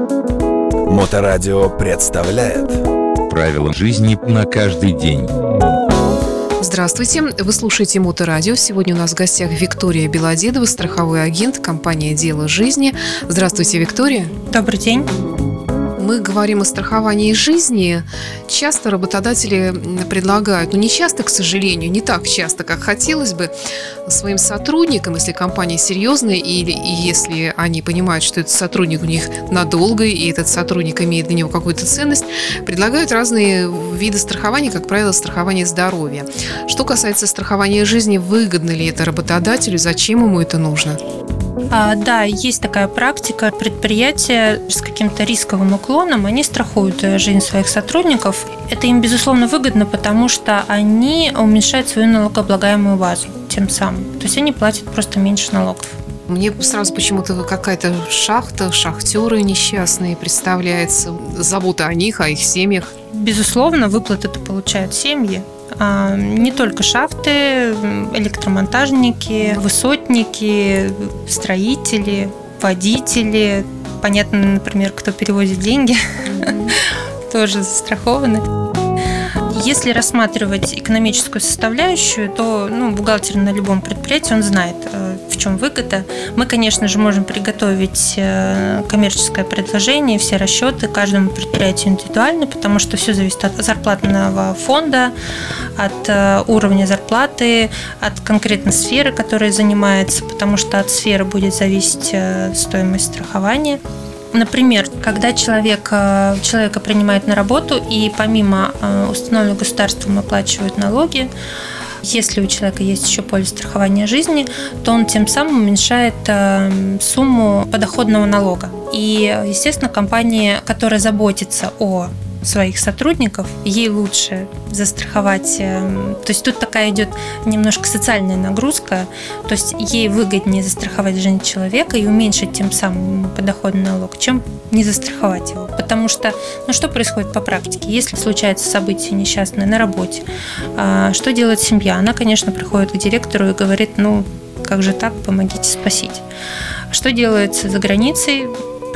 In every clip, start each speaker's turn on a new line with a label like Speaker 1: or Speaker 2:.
Speaker 1: Моторадио представляет
Speaker 2: Правила жизни на каждый день.
Speaker 3: Здравствуйте, вы слушаете Моторадио. Сегодня у нас в гостях Виктория Белодедова, страховой агент компании «Дело жизни». Здравствуйте, Виктория.
Speaker 4: Добрый день
Speaker 3: мы говорим о страховании жизни, часто работодатели предлагают, ну не часто, к сожалению, не так часто, как хотелось бы, своим сотрудникам, если компания серьезная или и если они понимают, что этот сотрудник у них надолго и этот сотрудник имеет для него какую-то ценность, предлагают разные виды страхования, как правило, страхование здоровья. Что касается страхования жизни, выгодно ли это работодателю, зачем ему это нужно?
Speaker 4: А, да, есть такая практика. Предприятия с каким-то рисковым уклоном, они страхуют э, жизнь своих сотрудников. Это им, безусловно, выгодно, потому что они уменьшают свою налогооблагаемую базу тем самым. То есть они платят просто меньше налогов.
Speaker 3: Мне сразу почему-то какая-то шахта, шахтеры несчастные представляется, забота о них, о их семьях.
Speaker 4: Безусловно, выплаты это получают семьи. А, не только шахты, электромонтажники, высотники, строители, водители. Понятно, например, кто перевозит деньги, тоже застрахованы. Если рассматривать экономическую составляющую, то ну, бухгалтер на любом предприятии, он знает, э, в чем выгода. Мы, конечно же, можем приготовить э, коммерческое предложение, все расчеты каждому предприятию индивидуально, потому что все зависит от зарплатного фонда, от э, уровня зарплаты, от конкретной сферы, которой занимается, потому что от сферы будет зависеть стоимость страхования. Например, когда человек, э, человека принимают на работу и помимо э, установленного государством оплачивают налоги, если у человека есть еще полис страхования жизни, то он тем самым уменьшает э, сумму подоходного налога. И, естественно, компания, которая заботится о своих сотрудников, ей лучше застраховать. Эм, то есть тут такая идет немножко социальная нагрузка, то есть ей выгоднее застраховать жизнь человека и уменьшить тем самым подоходный налог, чем не застраховать его. Потому что, ну что происходит по практике? Если случается событие несчастное на работе, а, что делает семья? Она, конечно, приходит к директору и говорит, ну, как же так, помогите спасить. Что делается за границей?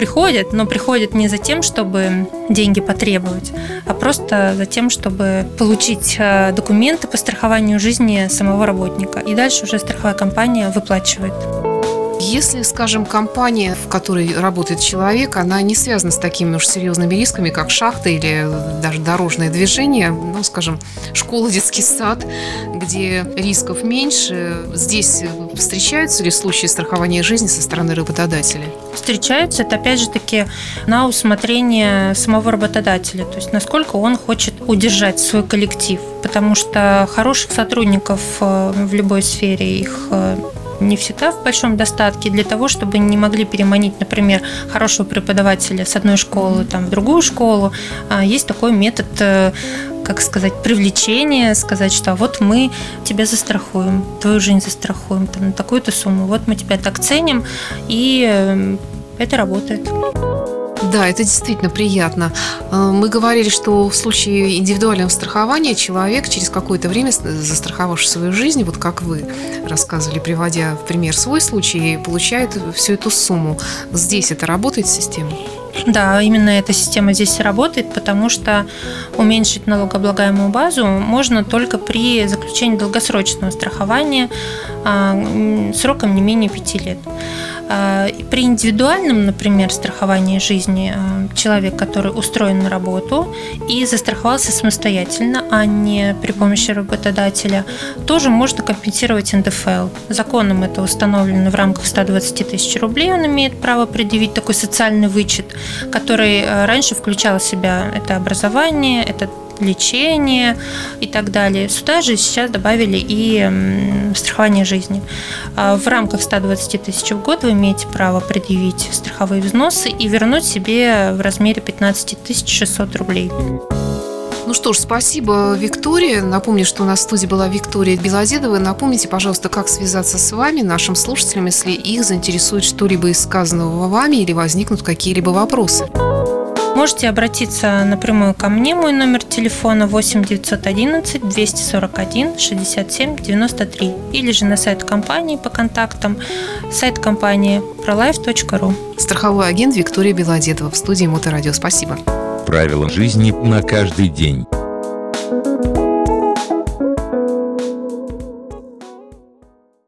Speaker 4: Приходят, но приходят не за тем, чтобы деньги потребовать, а просто за тем, чтобы получить э, документы по страхованию жизни самого работника. И дальше уже страховая компания выплачивает.
Speaker 3: Если, скажем, компания, в которой работает человек, она не связана с такими уж серьезными рисками, как шахта или даже дорожное движение, ну, скажем, школа, детский сад, где рисков меньше, здесь встречаются ли случаи страхования жизни со стороны работодателя?
Speaker 4: Встречаются. Это, опять же таки, на усмотрение самого работодателя. То есть, насколько он хочет удержать свой коллектив. Потому что хороших сотрудников э, в любой сфере их э, не всегда в большом достатке для того, чтобы не могли переманить, например, хорошего преподавателя с одной школы там, в другую школу. А есть такой метод э, как сказать, привлечения, сказать, что вот мы тебя застрахуем, твою жизнь застрахуем там, на такую-то сумму, вот мы тебя так ценим, и э, это работает.
Speaker 3: Да, это действительно приятно. Э, мы говорили, что в случае индивидуального страхования человек через какое-то время, застраховавший свою жизнь, вот как вы рассказывали, приводя в пример свой случай, получает всю эту сумму. Здесь это работает система?
Speaker 4: Да, именно эта система здесь работает, потому что уменьшить налогооблагаемую базу можно только при заключении долгосрочного страхования а, сроком не менее 5 лет. А, при индивидуальном, например, страховании жизни а, человек, который устроен на работу и застраховался самостоятельно, а не при помощи работодателя, тоже можно компенсировать НДФЛ. Законом это установлено в рамках 120 тысяч рублей. Он имеет право предъявить такой социальный вычет, который а, раньше включал в себя это образование, это лечение и так далее. Сюда же сейчас добавили и страхование жизни. А в рамках 120 тысяч в год вы имеете право предъявить страховые взносы и вернуть себе в размере 15 600 рублей.
Speaker 3: Ну что ж, спасибо, Виктория. Напомню, что у нас в студии была Виктория Белозедова. Напомните, пожалуйста, как связаться с вами, нашим слушателям, если их заинтересует что-либо из сказанного вами или возникнут какие-либо вопросы.
Speaker 4: Можете обратиться напрямую ко мне. Мой номер телефона 8 911 241 67 93 или же на сайт компании по контактам. Сайт компании prolife.ru.
Speaker 3: Страховой агент Виктория Белодедова в студии Моторадио. Спасибо.
Speaker 2: Правила жизни на каждый день.